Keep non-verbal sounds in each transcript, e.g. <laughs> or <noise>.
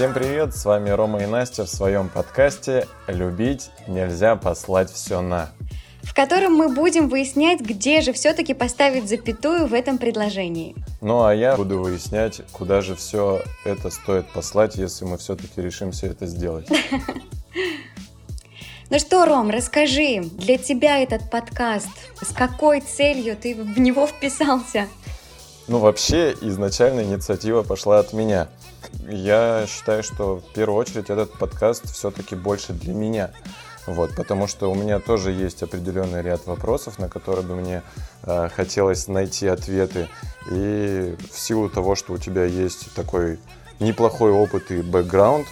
Всем привет, с вами Рома и Настя в своем подкасте «Любить нельзя послать все на» в котором мы будем выяснять, где же все-таки поставить запятую в этом предложении. Ну а я буду выяснять, куда же все это стоит послать, если мы все-таки решим все это сделать. <laughs> Ну что, Ром, расскажи, для тебя этот подкаст, с какой целью ты в него вписался? Ну, вообще, изначально инициатива пошла от меня. Я считаю, что в первую очередь этот подкаст все-таки больше для меня. Вот, потому что у меня тоже есть определенный ряд вопросов, на которые бы мне э, хотелось найти ответы. И в силу того, что у тебя есть такой неплохой опыт и бэкграунд,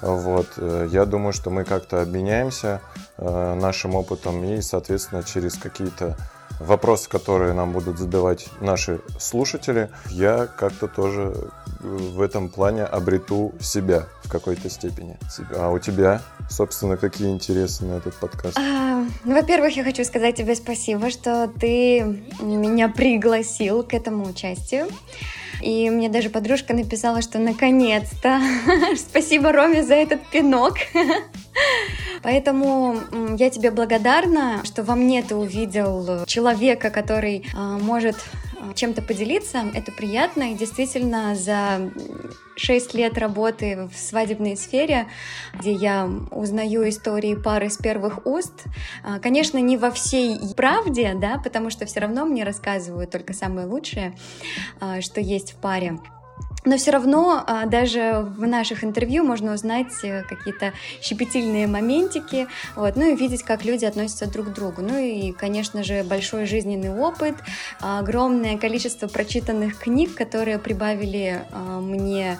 вот, э, я думаю, что мы как-то обменяемся э, нашим опытом и, соответственно, через какие-то вопросы, которые нам будут задавать наши слушатели, я как-то тоже э, в этом плане обрету себя в какой-то степени. А у тебя, собственно, какие интересы на этот подкаст? А, ну, во-первых, я хочу сказать тебе спасибо, что ты меня пригласил к этому участию. И мне даже подружка написала, что наконец-то. <laughs> Спасибо Роме за этот пинок. <laughs> Поэтому я тебе благодарна, что во мне ты увидел человека, который а, может а, чем-то поделиться. Это приятно. И действительно, за 6 лет работы в свадебной сфере, где я узнаю истории пары с первых уст. А, конечно, не во всей правде, да, потому что все равно мне рассказывают только самое лучшее, что есть в паре. Но все равно а, даже в наших интервью можно узнать э, какие-то щепетильные моментики, вот, ну и видеть, как люди относятся друг к другу. Ну и, конечно же, большой жизненный опыт, огромное количество прочитанных книг, которые прибавили а, мне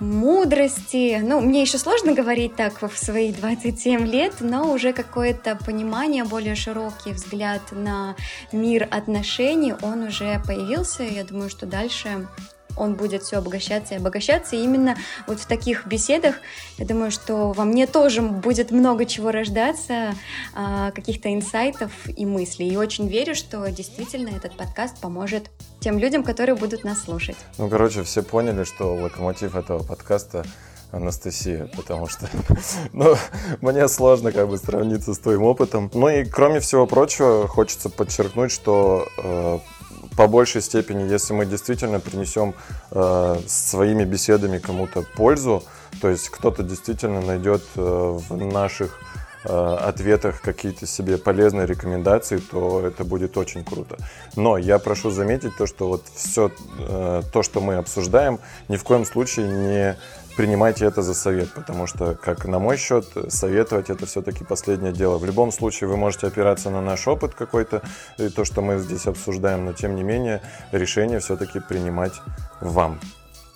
мудрости. Ну, мне еще сложно говорить так в свои 27 лет, но уже какое-то понимание, более широкий взгляд на мир отношений, он уже появился. Я думаю, что дальше он будет все обогащаться и обогащаться. И именно вот в таких беседах, я думаю, что во мне тоже будет много чего рождаться, а, каких-то инсайтов и мыслей. И очень верю, что действительно этот подкаст поможет тем людям, которые будут нас слушать. Ну, короче, все поняли, что локомотив этого подкаста Анастасия, потому что <laughs> ну, мне сложно как бы сравниться с твоим опытом. Ну и кроме всего прочего, хочется подчеркнуть, что э, по большей степени, если мы действительно принесем э, своими беседами кому-то пользу, то есть кто-то действительно найдет э, в наших э, ответах какие-то себе полезные рекомендации, то это будет очень круто. Но я прошу заметить то, что вот все э, то, что мы обсуждаем, ни в коем случае не принимайте это за совет, потому что, как на мой счет, советовать это все-таки последнее дело. В любом случае вы можете опираться на наш опыт какой-то, и то, что мы здесь обсуждаем, но тем не менее решение все-таки принимать вам.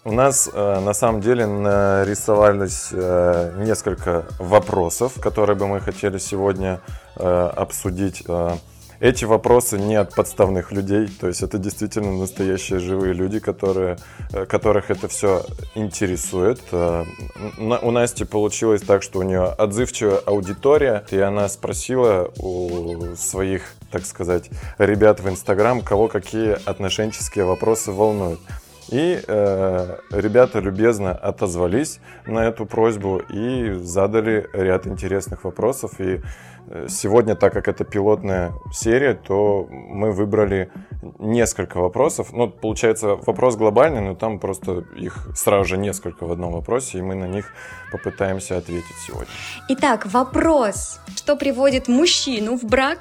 У нас э, на самом деле нарисовались э, несколько вопросов, которые бы мы хотели сегодня э, обсудить. Э, эти вопросы не от подставных людей, то есть это действительно настоящие живые люди, которые, э, которых это все интересует. Э, у Насти получилось так, что у нее отзывчивая аудитория, и она спросила у своих, так сказать, ребят в Инстаграм, кого какие отношенческие вопросы волнуют. И э, ребята любезно отозвались на эту просьбу и задали ряд интересных вопросов. И э, сегодня, так как это пилотная серия, то мы выбрали несколько вопросов. Ну, получается, вопрос глобальный, но там просто их сразу же несколько в одном вопросе, и мы на них попытаемся ответить сегодня. Итак, вопрос. Что приводит мужчину в брак?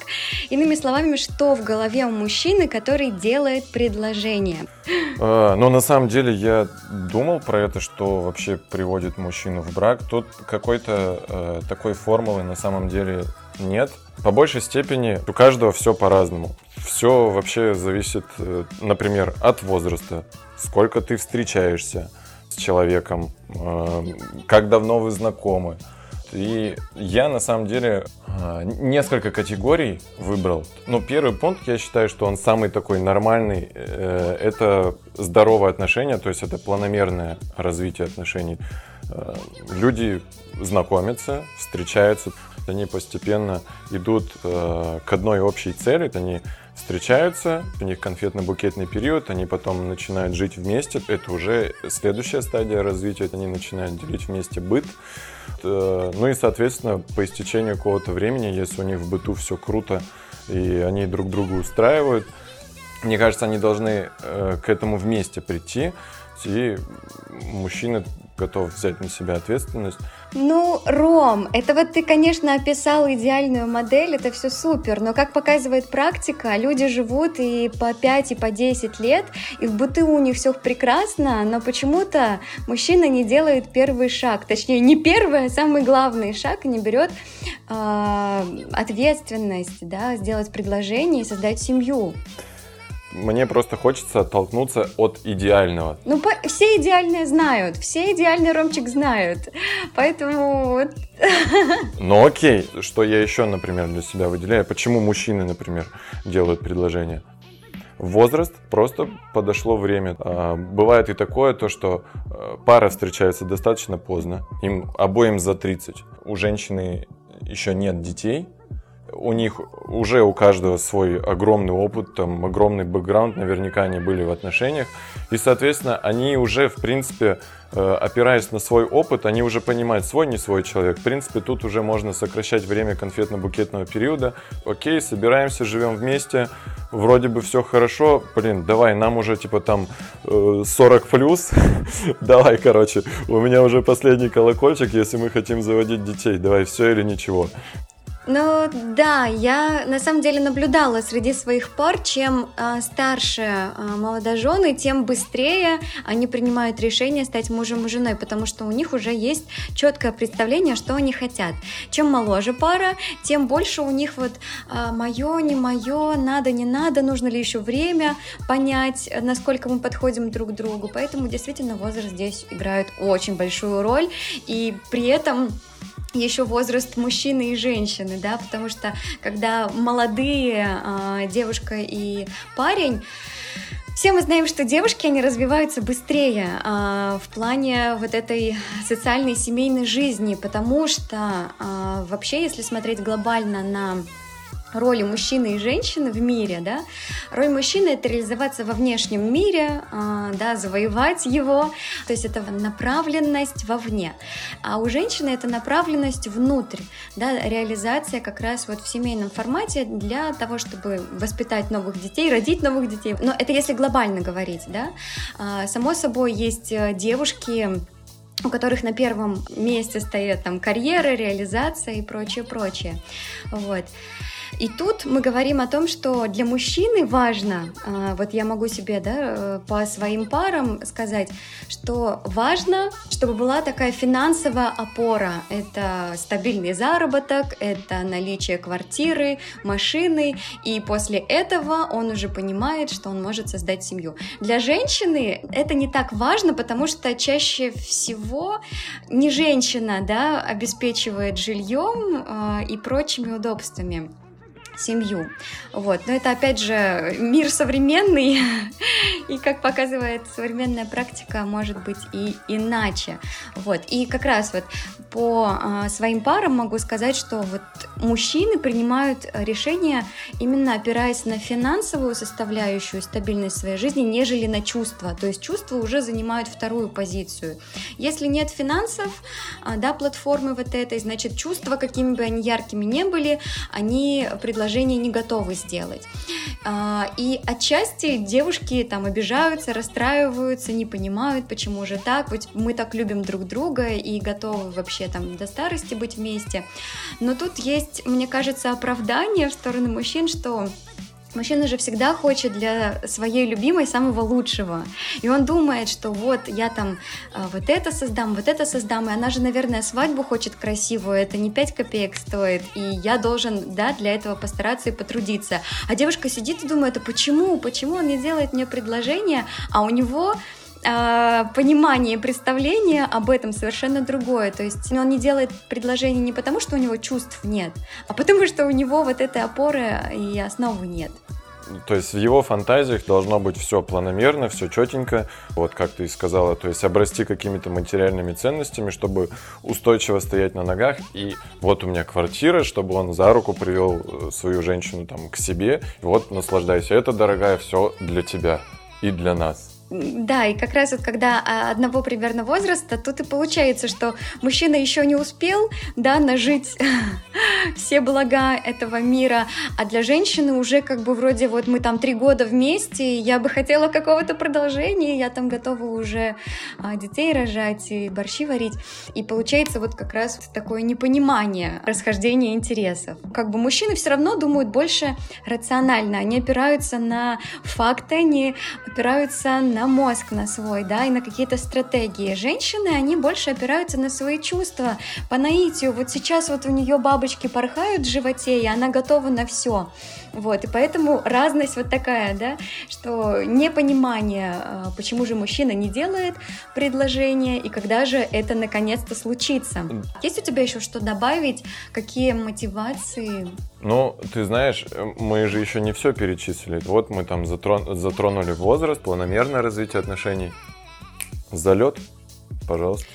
Иными словами, что в голове у мужчины, который делает предложение? А, ну, на самом деле, я думал про это, что вообще приводит мужчину в брак. Тут какой-то э, такой формулы на самом деле нет. По большей степени у каждого все по-разному. Все вообще зависит, э, например, от возраста, сколько ты встречаешься с человеком, э, как давно вы знакомы. И я на самом деле э, несколько категорий выбрал. Но первый пункт, я считаю, что он самый такой нормальный. Это здоровое отношение, то есть это планомерное развитие отношений. Люди знакомятся, встречаются, они постепенно идут к одной общей цели, они встречаются, у них конфетно-букетный период, они потом начинают жить вместе. Это уже следующая стадия развития, они начинают делить вместе быт. Э, ну и, соответственно, по истечению какого-то времени, если у них в быту все круто, и они друг друга устраивают, мне кажется, они должны э, к этому вместе прийти, и мужчина готов взять на себя ответственность. Ну, Ром, это вот ты, конечно, описал идеальную модель, это все супер, но как показывает практика, люди живут и по 5, и по 10 лет, и в быту у них все прекрасно, но почему-то мужчина не делает первый шаг, точнее, не первый, а самый главный шаг, не берет э, ответственность, да, сделать предложение и создать семью мне просто хочется оттолкнуться от идеального. Ну, по- все идеальные знают, все идеальный Ромчик знают, поэтому... <laughs> Ну окей, что я еще, например, для себя выделяю, почему мужчины, например, делают предложение? возраст, просто подошло время. А, бывает и такое, то, что а, пара встречается достаточно поздно, им обоим за 30. У женщины еще нет детей, у них уже у каждого свой огромный опыт, там огромный бэкграунд, наверняка они были в отношениях, и, соответственно, они уже, в принципе, э, опираясь на свой опыт, они уже понимают, свой, не свой человек. В принципе, тут уже можно сокращать время конфетно-букетного периода. Окей, собираемся, живем вместе, вроде бы все хорошо, блин, давай, нам уже типа там 40 э, плюс, <laughs> давай, короче, у меня уже последний колокольчик, если мы хотим заводить детей, давай, все или ничего. Ну да, я на самом деле наблюдала среди своих пар, чем э, старше э, молодожены, тем быстрее они принимают решение стать мужем и женой, потому что у них уже есть четкое представление, что они хотят. Чем моложе пара, тем больше у них вот э, мое, не мое, надо, не надо, нужно ли еще время понять, насколько мы подходим друг к другу. Поэтому действительно возраст здесь играет очень большую роль, и при этом еще возраст мужчины и женщины, да, потому что когда молодые э, девушка и парень, все мы знаем, что девушки, они развиваются быстрее э, в плане вот этой социальной семейной жизни, потому что э, вообще, если смотреть глобально на роли мужчины и женщины в мире, да, роль мужчины это реализоваться во внешнем мире, э, да, завоевать его, то есть это направленность вовне, а у женщины это направленность внутрь, да, реализация как раз вот в семейном формате для того, чтобы воспитать новых детей, родить новых детей, но это если глобально говорить, да, э, само собой есть э, девушки, у которых на первом месте стоят там карьера, реализация и прочее, прочее, вот. И тут мы говорим о том, что для мужчины важно, а, вот я могу себе да, э, по своим парам сказать, что важно, чтобы была такая финансовая опора. Это стабильный заработок, это наличие квартиры, машины, и после этого он уже понимает, что он может создать семью. Для женщины это не так важно, потому что чаще всего не женщина да, обеспечивает жильем э, и прочими удобствами семью. Вот. Но это, опять же, мир современный, <laughs> и, как показывает современная практика, может быть и иначе. Вот. И как раз вот по а, своим парам могу сказать, что вот мужчины принимают решения именно опираясь на финансовую составляющую стабильность своей жизни, нежели на чувства. То есть чувства уже занимают вторую позицию. Если нет финансов, а, да, платформы вот этой, значит, чувства, какими бы они яркими не были, они предложение не готовы сделать. А, и отчасти девушки там обижаются, расстраиваются, не понимают, почему же так, ведь мы так любим друг друга и готовы вообще там до старости быть вместе. Но тут есть, мне кажется, оправдание в сторону мужчин, что Мужчина же всегда хочет для своей любимой самого лучшего. И он думает, что вот я там а, вот это создам, вот это создам. И она же, наверное, свадьбу хочет красивую. Это не 5 копеек стоит. И я должен, да, для этого постараться и потрудиться. А девушка сидит и думает, а почему? Почему он не делает мне предложение, а у него понимание, представление об этом совершенно другое. То есть он не делает предложение не потому, что у него чувств нет, а потому что у него вот этой опоры и основы нет. то есть в его фантазиях должно быть все планомерно, все четенько, вот как ты и сказала, то есть обрасти какими-то материальными ценностями, чтобы устойчиво стоять на ногах. И вот у меня квартира, чтобы он за руку привел э, свою женщину там к себе. Вот наслаждайся, это, дорогая, все для тебя и для нас. Да, и как раз вот когда а, одного примерно возраста, тут и получается, что мужчина еще не успел, да, нажить <laughs> все блага этого мира, а для женщины уже как бы вроде вот мы там три года вместе, я бы хотела какого-то продолжения, я там готова уже а, детей рожать и борщи варить, и получается вот как раз такое непонимание расхождения интересов. Как бы мужчины все равно думают больше рационально, они опираются на факты, они опираются на мозг на свой, да, и на какие-то стратегии. Женщины, они больше опираются на свои чувства, по наитию. Вот сейчас вот у нее бабочки порхают в животе, и она готова на все. Вот, и поэтому разность вот такая, да, что непонимание, а, почему же мужчина не делает предложение, и когда же это наконец-то случится. Есть у тебя еще что добавить? Какие мотивации? Ну, ты знаешь, мы же еще не все перечислили. Вот мы там затрон... затронули возраст, планомерное развитие отношений. Залет, пожалуйста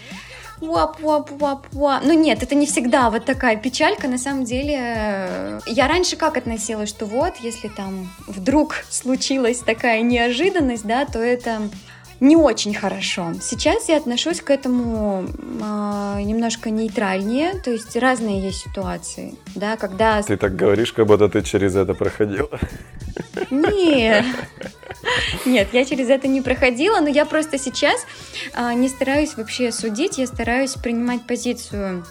вап, вап, вап, вап. Ну нет, это не всегда вот такая печалька. На самом деле, я раньше как относилась, что вот, если там вдруг случилась такая неожиданность, да, то это не очень хорошо. Сейчас я отношусь к этому э, немножко нейтральнее, то есть разные есть ситуации, да, когда... Ты так говоришь, как будто ты через это проходила. Нет, нет, я через это не проходила, но я просто сейчас э, не стараюсь вообще судить, я стараюсь принимать позицию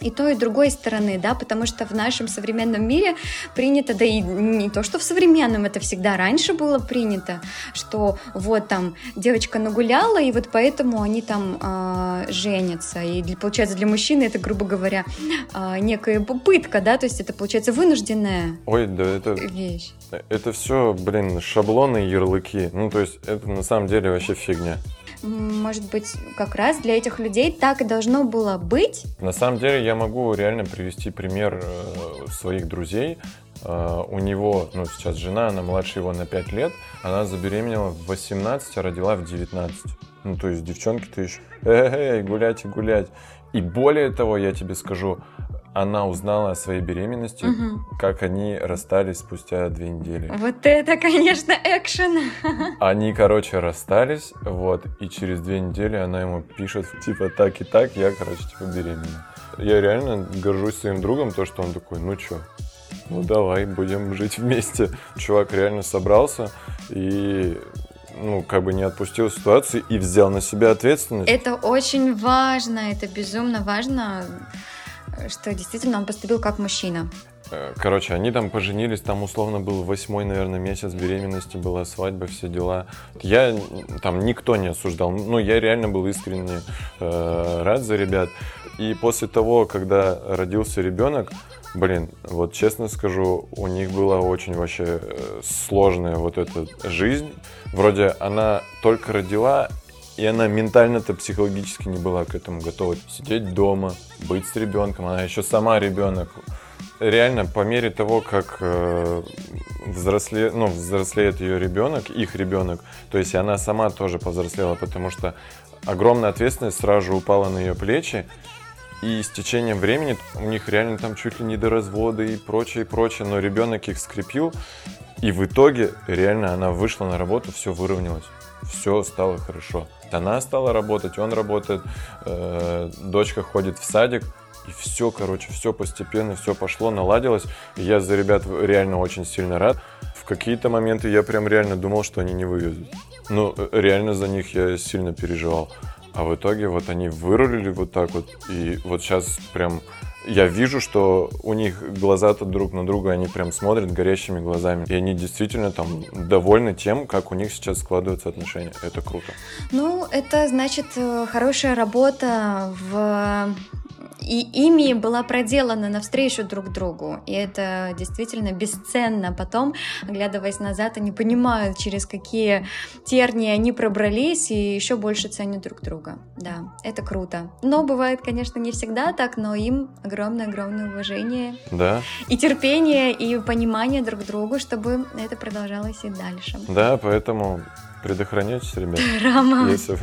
и той, и другой стороны, да, потому что в нашем современном мире принято, да и не то, что в современном, это всегда раньше было принято, что вот там девочка нагуляла, и вот поэтому они там э, женятся, и для, получается для мужчины это, грубо говоря, э, некая попытка, да, то есть это получается вынужденная Ой, да это... вещь. Это все, блин, шаблоны и ярлыки, ну то есть это на самом деле вообще фигня может быть, как раз для этих людей так и должно было быть. На самом деле я могу реально привести пример э, своих друзей. Э, у него, ну, сейчас жена, она младше его на 5 лет, она забеременела в 18, а родила в 19. Ну, то есть девчонки-то еще, эй, гулять и гулять. И более того, я тебе скажу, она узнала о своей беременности, угу. как они расстались спустя две недели. Вот это, конечно, экшен. Они, короче, расстались, вот, и через две недели она ему пишет, типа, так и так, я, короче, типа, беременна. Я реально горжусь своим другом, то, что он такой, ну чё, ну давай, будем жить вместе. Чувак реально собрался и ну, как бы не отпустил ситуацию и взял на себя ответственность. Это очень важно, это безумно важно что действительно он поступил как мужчина. Э, короче, они там поженились, там условно был восьмой, наверное, месяц беременности, была свадьба, все дела. Я там никто не осуждал, ну я реально был искренне э, рад за ребят. И после того, когда родился ребенок, блин, вот честно скажу, у них была очень вообще э, сложная вот эта жизнь. Вроде она только родила, и она ментально-то психологически не была к этому готова. Сидеть дома, быть с ребенком, она еще сама ребенок. Реально, по мере того, как э, взросле, ну, взрослеет ее ребенок, их ребенок, то есть она сама тоже повзрослела, потому что огромная ответственность сразу упала на ее плечи, и с течением времени у них реально там чуть ли не до развода и прочее, и прочее, но ребенок их скрепил, и в итоге реально она вышла на работу, все выровнялось, все стало хорошо. Она стала работать, он работает, э, дочка ходит в садик, и все, короче, все постепенно, все пошло, наладилось. Я за ребят реально очень сильно рад. В какие-то моменты я прям реально думал, что они не вывезут. Ну, реально за них я сильно переживал. А в итоге вот они вырулили вот так вот. И вот сейчас прям я вижу, что у них глаза-то друг на друга, они прям смотрят горящими глазами. И они действительно там довольны тем, как у них сейчас складываются отношения. Это круто. Ну, это значит э, хорошая работа в и ими была проделана навстречу друг другу. И это действительно бесценно. Потом, оглядываясь назад, они понимают, через какие тернии они пробрались, и еще больше ценят друг друга. Да, это круто. Но бывает, конечно, не всегда так, но им огромное-огромное уважение. Да. И терпение, и понимание друг другу, чтобы это продолжалось и дальше. Да, поэтому предохраняйтесь, ребят. Рама. Если вы,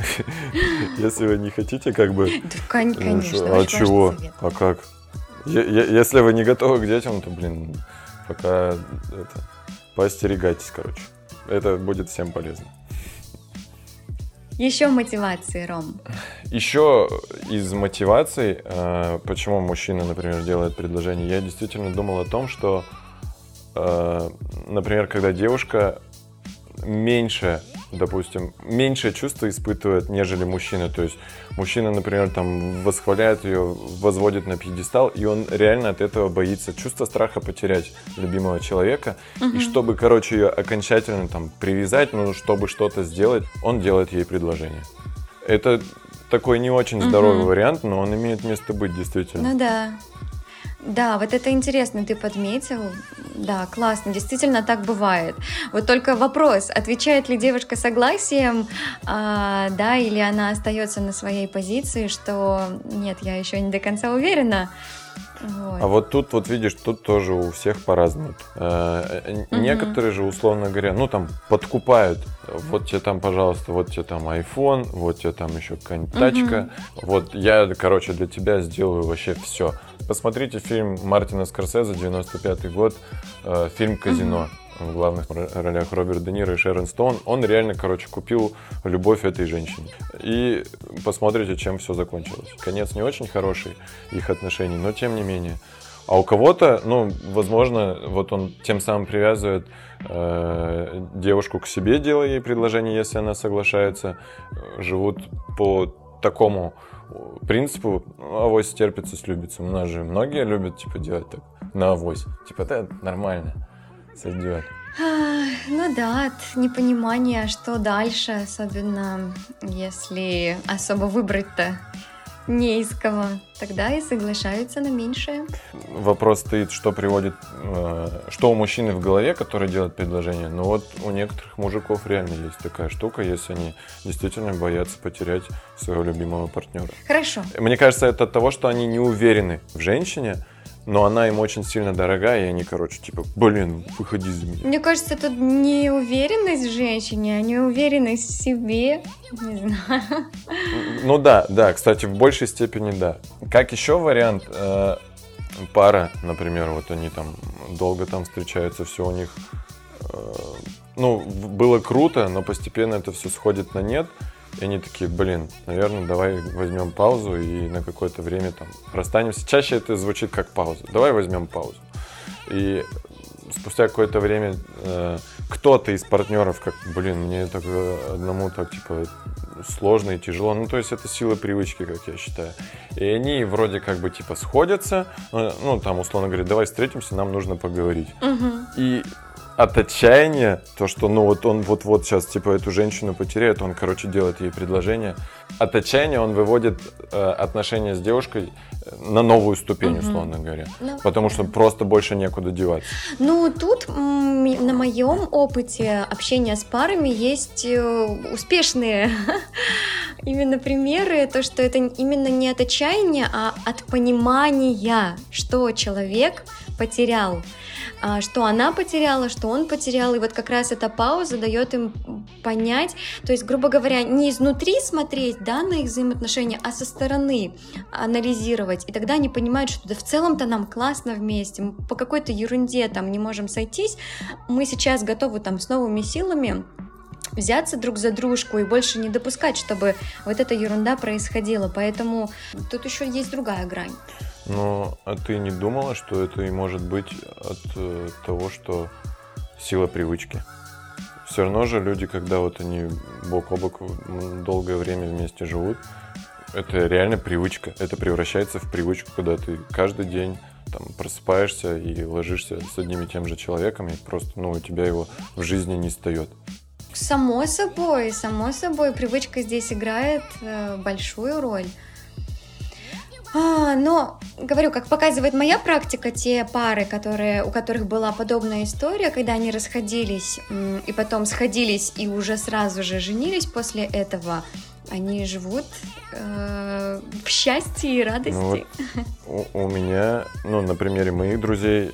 <laughs> если вы не хотите, как бы... Да, ну, конечно. а чего? А как? Если вы не готовы к детям, то, блин, пока это, поостерегайтесь, короче. Это будет всем полезно. Еще мотивации, Ром. Еще из мотиваций, э, почему мужчина, например, делает предложение, я действительно думал о том, что, э, например, когда девушка меньше, допустим, меньше чувства испытывает, нежели мужчина. То есть мужчина, например, там восхваляет ее, возводит на пьедестал, и он реально от этого боится. Чувство страха потерять любимого человека. И чтобы, короче, ее окончательно там привязать, ну, чтобы что-то сделать, он делает ей предложение. Это такой не очень здоровый Мгм. вариант, но он имеет место быть действительно. Ну да. Да, вот это интересно, ты подметил. Да, классно, действительно так бывает. Вот только вопрос, отвечает ли девушка согласием, а, да, или она остается на своей позиции, что нет, я еще не до конца уверена. Вот. А вот тут, вот видишь, тут тоже у всех по-разному. Э, Мгм. Некоторые же, условно говоря, ну там подкупают. Вот тебе там, пожалуйста, вот тебе там iPhone, вот тебе там еще какая-нибудь Мгм. тачка. Вот я, короче, для тебя сделаю вообще все. Посмотрите фильм Мартина Скорсезе, 95 год, э, фильм «Казино». В главных ро- ролях Роберт Де Ниро и Шерон Стоун. Он реально, короче, купил любовь этой женщине. И посмотрите, чем все закончилось. Конец не очень хороший их отношений, но тем не менее. А у кого-то, ну, возможно, вот он тем самым привязывает э, девушку к себе, делая ей предложение, если она соглашается, э, живут по такому принципу, авось терпится, слюбится. У нас же многие любят, типа, делать так, на авось. Типа, да, нормально, сойдет. Ну да, от непонимания, что дальше, особенно если особо выбрать-то не из кого, тогда и соглашаются на меньшее. Вопрос стоит, что приводит, э, что у мужчины в голове, который делает предложение. Но вот у некоторых мужиков реально есть такая штука, если они действительно боятся потерять своего любимого партнера. Хорошо. Мне кажется, это от того, что они не уверены в женщине, но она им очень сильно дорогая, и они, короче, типа, блин, выходи за меня. Мне кажется, тут не уверенность в женщине, а не уверенность в себе. Не знаю. Ну да, да, кстати, в большей степени да. Как еще вариант, э, пара, например, вот они там долго там встречаются, все у них, э, ну, было круто, но постепенно это все сходит на нет, и они такие, блин, наверное, давай возьмем паузу и на какое-то время там расстанемся. Чаще это звучит как пауза. Давай возьмем паузу. И спустя какое-то время э, кто-то из партнеров, как, блин, мне так э, одному так, типа, сложно и тяжело. Ну, то есть это сила привычки, как я считаю. И они вроде как бы, типа, сходятся, э, ну, там, условно говоря, давай встретимся, нам нужно поговорить. Мгм. И от отчаяния, то, что, ну, вот он вот-вот сейчас, типа, эту женщину потеряет, он, короче, делает ей предложение. От отчаяния он выводит э, отношения с девушкой э, на новую ступень, Мгм. условно говоря. Ну, Потому что просто больше некуда деваться. Ну, тут на моем опыте общения с парами есть э, успешные <laughs> именно примеры, то, что это именно не от отчаяния, а от понимания, что человек потерял, что она потеряла, что он потерял, и вот как раз эта пауза дает им понять, то есть, грубо говоря, не изнутри смотреть, да, на их взаимоотношения, а со стороны анализировать, и тогда они понимают, что да в целом-то нам классно вместе, мы по какой-то ерунде там не можем сойтись, мы сейчас готовы там с новыми силами взяться друг за дружку и больше не допускать, чтобы вот эта ерунда происходила. Поэтому тут еще есть другая грань. Но а ты не думала, что это и может быть от э, того, что сила привычки? Все равно же люди, когда вот они бок о бок долгое время вместе живут, это реально привычка. Это превращается в привычку, когда ты каждый день там просыпаешься и ложишься с одним и тем же человеком, и просто, ну, у тебя его в жизни не встает. Само собой, само собой, привычка здесь играет э, большую роль. А, но, говорю, как показывает моя практика, те пары, которые, у которых была подобная история, когда они расходились и потом сходились и уже сразу же женились после этого, они живут э, в счастье и радости. Ну, вот у, у меня, ну, на примере моих друзей,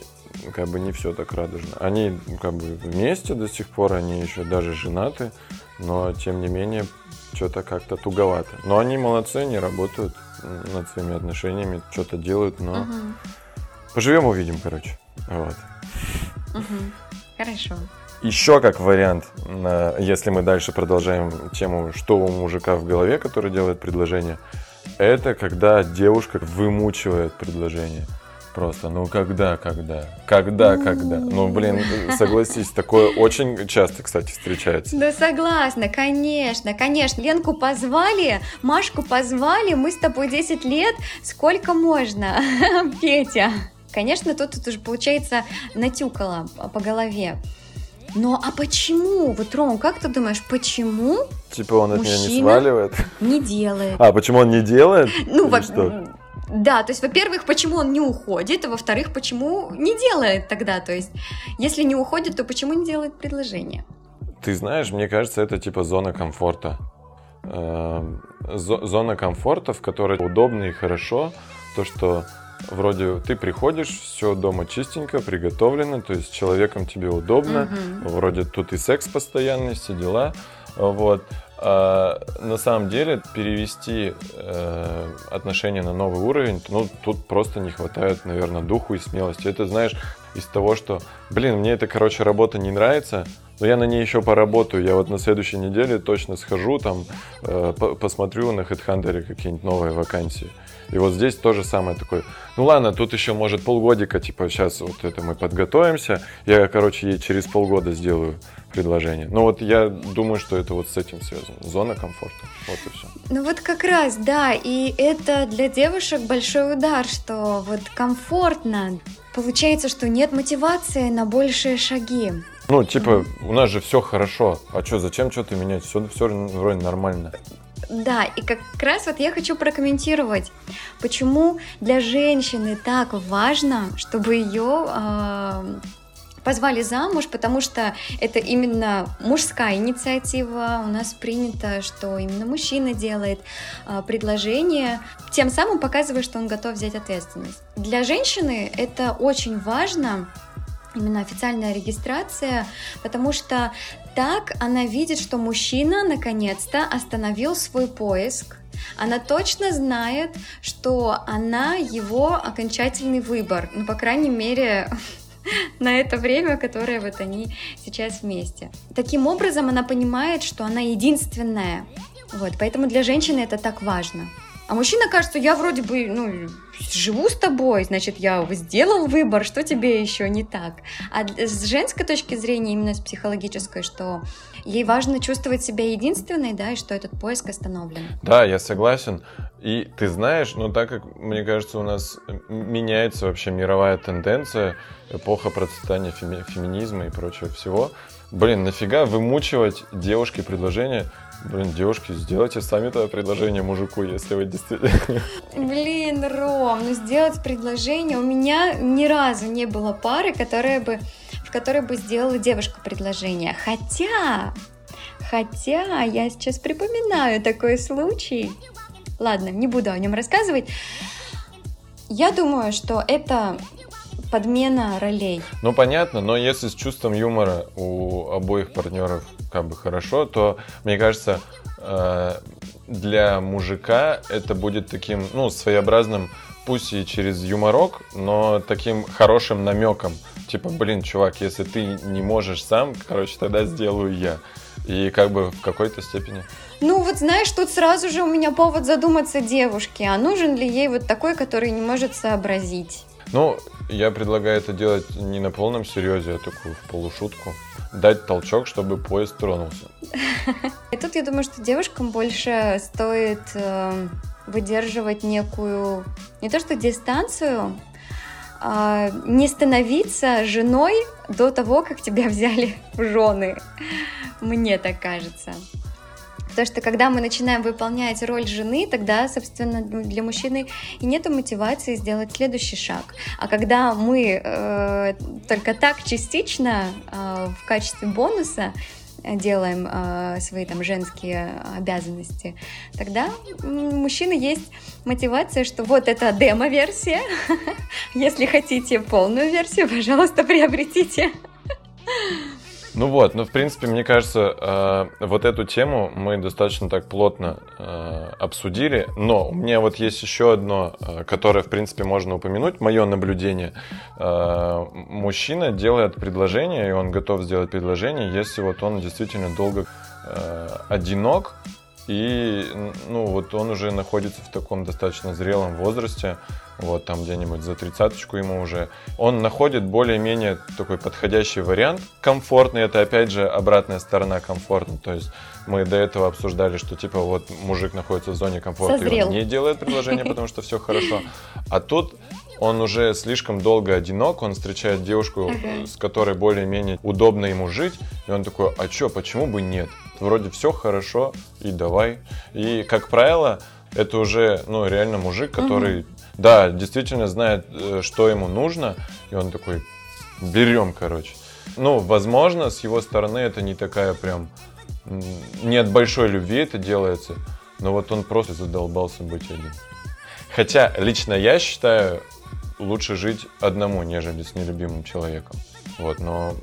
как бы не все так радужно. Они как бы вместе до сих пор, они еще даже женаты, но тем не менее что-то как-то туговато. Но они молодцы, они работают над своими отношениями, что-то делают, но угу. поживем, увидим, короче. Вот. Угу. Хорошо. Еще как вариант, если мы дальше продолжаем тему, что у мужика в голове, который делает предложение, это когда девушка вымучивает предложение. Просто, ну когда, когда? Когда, когда? Ну, блин, согласись, такое очень часто, кстати, встречается. Да согласна, конечно, конечно. Ленку позвали, Машку позвали, мы с тобой 10 лет, сколько можно, <laughs> Петя? Конечно, тут, тут уже, получается, натюкала по голове. Но а почему? Вот, Ром, как ты думаешь, почему Типа он от меня не сваливает? Не делает. А, почему он не делает? Ну, во- да, то есть, во-первых, почему он не уходит, а во-вторых, почему не делает тогда? То есть, если не уходит, то почему не делает предложение? Ты знаешь, мне кажется, это типа зона комфорта. Эм, зона комфорта, в которой удобно и хорошо, то, что вроде ты приходишь, все дома чистенько, приготовлено, то есть человеком тебе удобно, угу. вроде тут и секс постоянный, все дела, вот. А, на самом деле перевести э, отношения на новый уровень, ну тут просто не хватает, наверное, духу и смелости. Это знаешь из того, что, блин, мне эта, короче, работа не нравится, но я на ней еще поработаю. Я вот на следующей неделе точно схожу, там, э, посмотрю на HeadHunter какие-нибудь новые вакансии. И вот здесь тоже самое такое. Ну ладно, тут еще может полгодика, типа сейчас вот это мы подготовимся. Я, короче, ей через полгода сделаю предложение. Но вот я думаю, что это вот с этим связано. Зона комфорта. Вот и все. Ну вот как раз, да. И это для девушек большой удар, что вот комфортно. Получается, что нет мотивации на большие шаги. Ну, типа, у нас же все хорошо. А что, зачем что-то менять? Все, все вроде нормально. Да, и как раз вот я хочу прокомментировать, почему для женщины так важно, чтобы ее э, позвали замуж, потому что это именно мужская инициатива. У нас принято, что именно мужчина делает э, предложение, тем самым показывая, что он готов взять ответственность. Для женщины это очень важно, именно официальная регистрация, потому что так она видит, что мужчина наконец-то остановил свой поиск, она точно знает, что она его окончательный выбор, ну, по крайней мере, <laughs> на это время, которое вот они сейчас вместе. Таким образом, она понимает, что она единственная. Вот, поэтому для женщины это так важно. А мужчина кажется, я вроде бы, ну, живу с тобой, значит, я сделал выбор, что тебе еще не так. А с женской точки зрения, именно с психологической, что ей важно чувствовать себя единственной, да, и что этот поиск остановлен. Да, я согласен. И ты знаешь, ну так как, мне кажется, у нас меняется вообще мировая тенденция, эпоха процветания феми- феминизма и прочего всего, блин, нафига вымучивать девушке предложение Блин, девушки, сделайте сами это предложение мужику, если вы действительно... Блин, Ром, ну сделать предложение... У меня ни разу не было пары, которая бы, в которой бы сделала девушка предложение. Хотя... Хотя я сейчас припоминаю такой случай. Ладно, не буду о нем рассказывать. Я думаю, что это подмена ролей. Ну, понятно, но если с чувством юмора у обоих партнеров как бы хорошо, то, мне кажется, э, для мужика это будет таким, ну, своеобразным, пусть и через юморок, но таким хорошим намеком. Типа, блин, чувак, если ты не можешь сам, короче, тогда сделаю я. И как бы в какой-то степени. Ну вот знаешь, тут сразу же у меня повод задуматься девушке, а нужен ли ей вот такой, который не может сообразить. Ну, я предлагаю это делать не на полном серьезе, а такую в полушутку. Дать толчок, чтобы поезд тронулся. <laughs> И тут я думаю, что девушкам больше стоит э, выдерживать некую, не то что дистанцию, а не становиться женой до того, как тебя <laughs> взяли в жены. Мне так кажется. Потому что когда мы начинаем выполнять роль жены, тогда, собственно, для мужчины и нет мотивации сделать следующий шаг. А когда мы э, только так частично э, в качестве бонуса делаем э, свои там женские обязанности, тогда у мужчины есть мотивация, что вот это демо-версия. <laughs> Если хотите полную версию, пожалуйста, приобретите. <laughs> Ну вот, ну в принципе, мне кажется, э, вот эту тему мы достаточно так плотно э, обсудили, но у меня вот есть еще одно, э, которое, в принципе, можно упомянуть, мое наблюдение. Э, мужчина делает предложение, и он готов сделать предложение, если вот он действительно долго э, одинок, и, ну, вот он уже находится в таком достаточно зрелом возрасте, вот там где-нибудь за тридцаточку ему уже. Он находит более-менее такой подходящий вариант, комфортный, это опять же обратная сторона комфортно, то есть мы до этого обсуждали, что типа вот мужик находится в зоне комфорта, Созрел. и он не делает предложение, потому что все хорошо, а тут он уже слишком долго одинок, он встречает девушку, Ага. с которой более-менее удобно ему жить, и он такой, а чё, почему бы нет? Вроде все хорошо, и давай. И, как правило, это уже, ну, реально мужик, который, да, действительно знает, э, что ему нужно, и он такой, берем, короче. Ну, возможно, с его стороны это не такая прям, не от большой любви это делается, но вот он просто задолбался быть один. Хотя, лично я считаю, лучше жить одному, нежели с нелюбимым человеком. Вот, но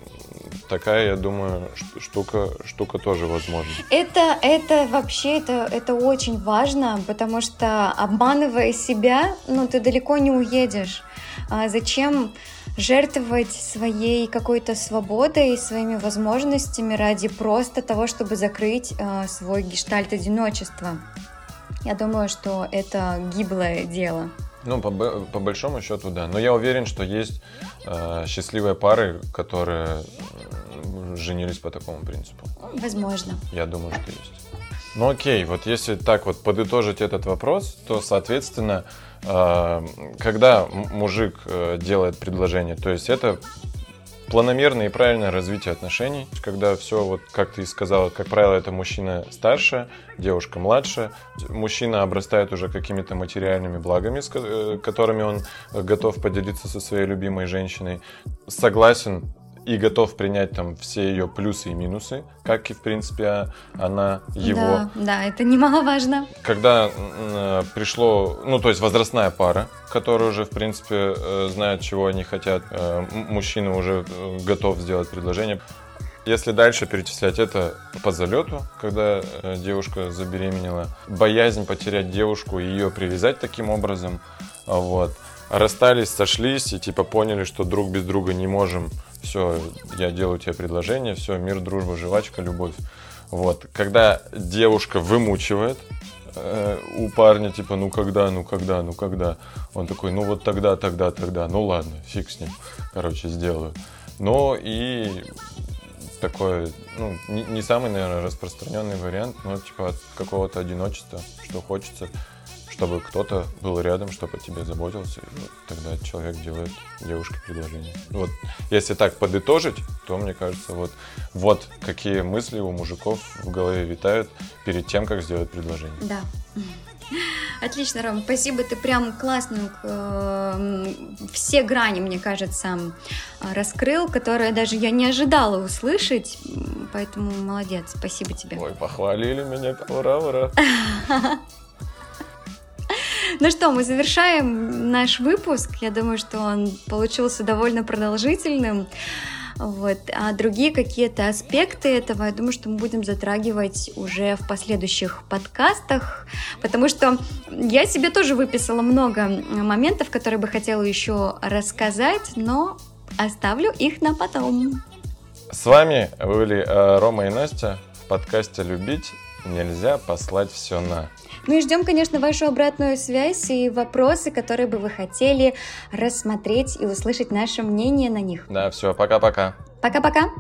такая, я думаю, штука, штука тоже возможна. Это, это вообще, это, это очень важно, потому что обманывая себя, ну, ты далеко не уедешь. А зачем жертвовать своей какой-то свободой, своими возможностями ради просто того, чтобы закрыть а, свой гештальт одиночества? Я думаю, что это гиблое дело. Ну, по, по большому счету, да. Но я уверен, что есть э, счастливые пары, которые женились по такому принципу. Возможно. Я думаю, что есть. Ну окей, вот если так вот подытожить этот вопрос, то, соответственно, э, когда мужик э, делает предложение, то есть это планомерное и правильное развитие отношений, когда все, вот как ты и сказала, как правило, это мужчина старше, девушка младше, мужчина обрастает уже какими-то материальными благами, с э, которыми он готов поделиться со своей любимой женщиной, согласен и готов принять там все ее плюсы и минусы, как и, в принципе, а- она его. Да, да, это немаловажно. Когда э, пришло, ну, то есть возрастная пара, которая уже, в принципе, э, знает, чего они хотят, э, мужчина уже э, готов сделать предложение. Если дальше перечислять это по залету, когда э, девушка забеременела, боязнь потерять девушку и ее привязать таким образом, вот. Расстались, сошлись и типа поняли, что друг без друга не можем. Все, я делаю тебе предложение, все, мир, дружба, жвачка, любовь. Вот. Когда девушка вымучивает э, у парня, типа, ну когда, ну когда, ну когда. Он такой, ну вот тогда, тогда, тогда. Ну ладно, фиг с ним. Короче, сделаю. Но и такой, ну, не, не самый, наверное, распространенный вариант, но типа от какого-то одиночества, что хочется, чтобы кто-то был рядом, чтобы о тебе заботился, и вот тогда человек делает девушке предложение. Вот, если так подытожить, то мне кажется, вот, вот какие мысли у мужиков в голове витают перед тем, как сделать предложение. Да. Отлично, Ром, спасибо, ты прям классную э, все грани, мне кажется, раскрыл, которые даже я не ожидала услышать, поэтому молодец, спасибо тебе. Ой, похвалили меня, ура, ура. <laughs> Ну что, мы завершаем наш выпуск. Я думаю, что он получился довольно продолжительным. Вот. А другие какие-то аспекты этого, я думаю, что мы будем затрагивать уже в последующих подкастах, потому что я себе тоже выписала много моментов, которые бы хотела еще рассказать, но оставлю их на потом. С вами были э, Рома и Настя в подкасте «Любить нельзя послать все на». Ну и ждем, конечно, вашу обратную связь и вопросы, которые бы вы хотели рассмотреть и услышать наше мнение на них. Да, все, пока-пока. Пока-пока!